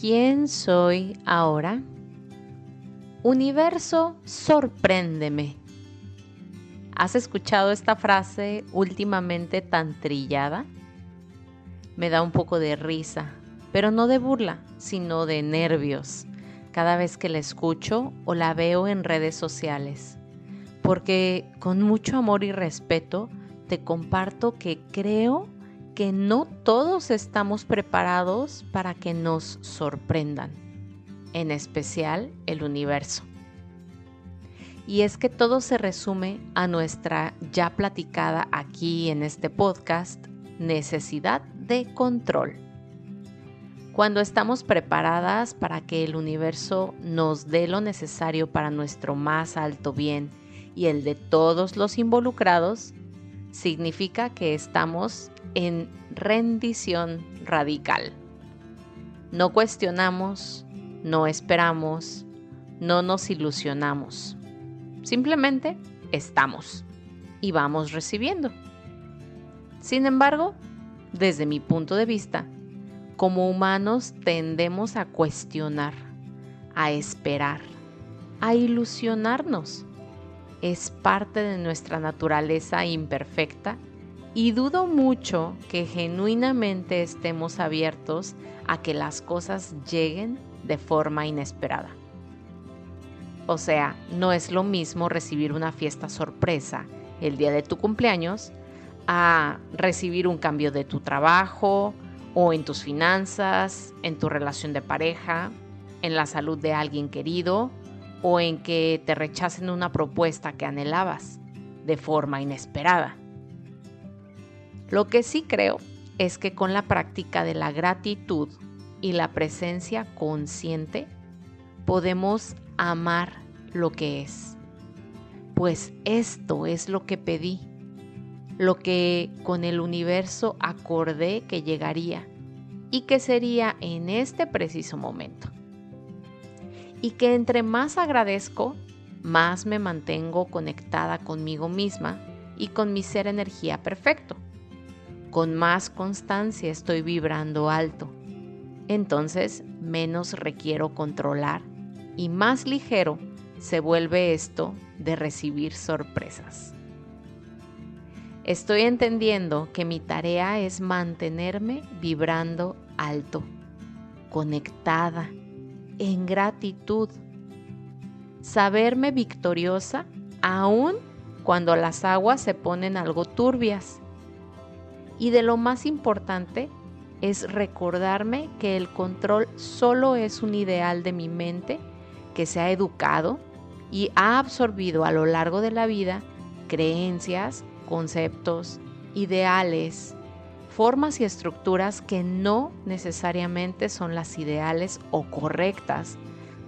¿Quién soy ahora? Universo, sorpréndeme. ¿Has escuchado esta frase últimamente tan trillada? Me da un poco de risa, pero no de burla, sino de nervios, cada vez que la escucho o la veo en redes sociales. Porque con mucho amor y respeto te comparto que creo que no todos estamos preparados para que nos sorprendan, en especial el universo. Y es que todo se resume a nuestra ya platicada aquí en este podcast necesidad de control. Cuando estamos preparadas para que el universo nos dé lo necesario para nuestro más alto bien y el de todos los involucrados, significa que estamos en rendición radical. No cuestionamos, no esperamos, no nos ilusionamos. Simplemente estamos y vamos recibiendo. Sin embargo, desde mi punto de vista, como humanos tendemos a cuestionar, a esperar, a ilusionarnos. Es parte de nuestra naturaleza imperfecta y dudo mucho que genuinamente estemos abiertos a que las cosas lleguen de forma inesperada. O sea, no es lo mismo recibir una fiesta sorpresa el día de tu cumpleaños a recibir un cambio de tu trabajo o en tus finanzas, en tu relación de pareja, en la salud de alguien querido o en que te rechacen una propuesta que anhelabas de forma inesperada. Lo que sí creo es que con la práctica de la gratitud y la presencia consciente podemos amar lo que es. Pues esto es lo que pedí, lo que con el universo acordé que llegaría y que sería en este preciso momento. Y que entre más agradezco, más me mantengo conectada conmigo misma y con mi ser energía perfecto con más constancia estoy vibrando alto. Entonces menos requiero controlar y más ligero se vuelve esto de recibir sorpresas. Estoy entendiendo que mi tarea es mantenerme vibrando alto, conectada, en gratitud, saberme victoriosa aun cuando las aguas se ponen algo turbias. Y de lo más importante es recordarme que el control solo es un ideal de mi mente que se ha educado y ha absorbido a lo largo de la vida creencias, conceptos, ideales, formas y estructuras que no necesariamente son las ideales o correctas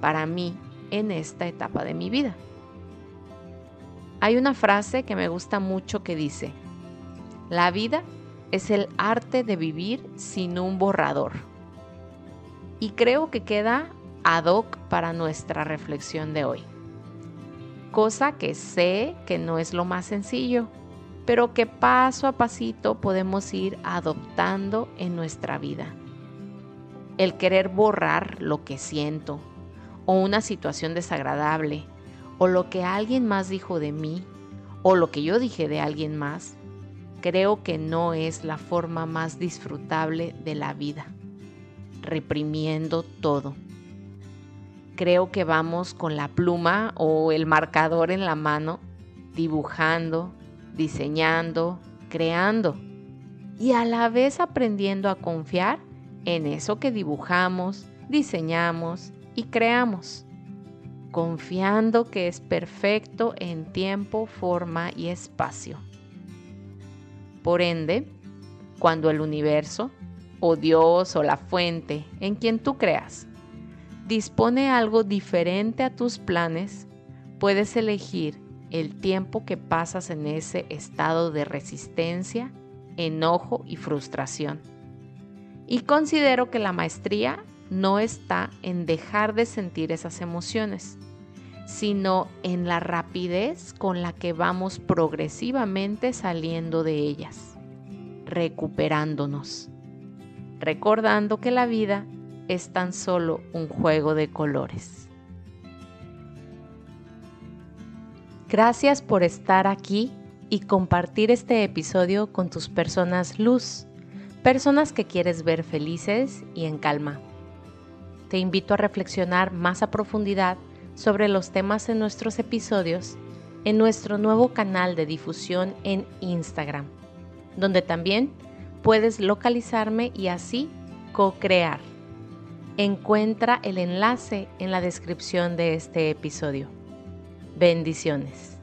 para mí en esta etapa de mi vida. Hay una frase que me gusta mucho que dice, la vida es el arte de vivir sin un borrador. Y creo que queda ad hoc para nuestra reflexión de hoy. Cosa que sé que no es lo más sencillo, pero que paso a pasito podemos ir adoptando en nuestra vida. El querer borrar lo que siento, o una situación desagradable, o lo que alguien más dijo de mí, o lo que yo dije de alguien más, creo que no es la forma más disfrutable de la vida, reprimiendo todo. Creo que vamos con la pluma o el marcador en la mano, dibujando, diseñando, creando y a la vez aprendiendo a confiar en eso que dibujamos, diseñamos y creamos, confiando que es perfecto en tiempo, forma y espacio. Por ende, cuando el universo, o Dios, o la fuente, en quien tú creas, dispone algo diferente a tus planes, puedes elegir el tiempo que pasas en ese estado de resistencia, enojo y frustración. Y considero que la maestría no está en dejar de sentir esas emociones, sino en la rapidez con la que vamos progresivamente saliendo de ellas, recuperándonos, recordando que la vida es tan solo un juego de colores. Gracias por estar aquí y compartir este episodio con tus personas luz, personas que quieres ver felices y en calma. Te invito a reflexionar más a profundidad sobre los temas en nuestros episodios en nuestro nuevo canal de difusión en Instagram, donde también puedes localizarme y así co-crear. Encuentra el enlace en la descripción de este episodio. Bendiciones.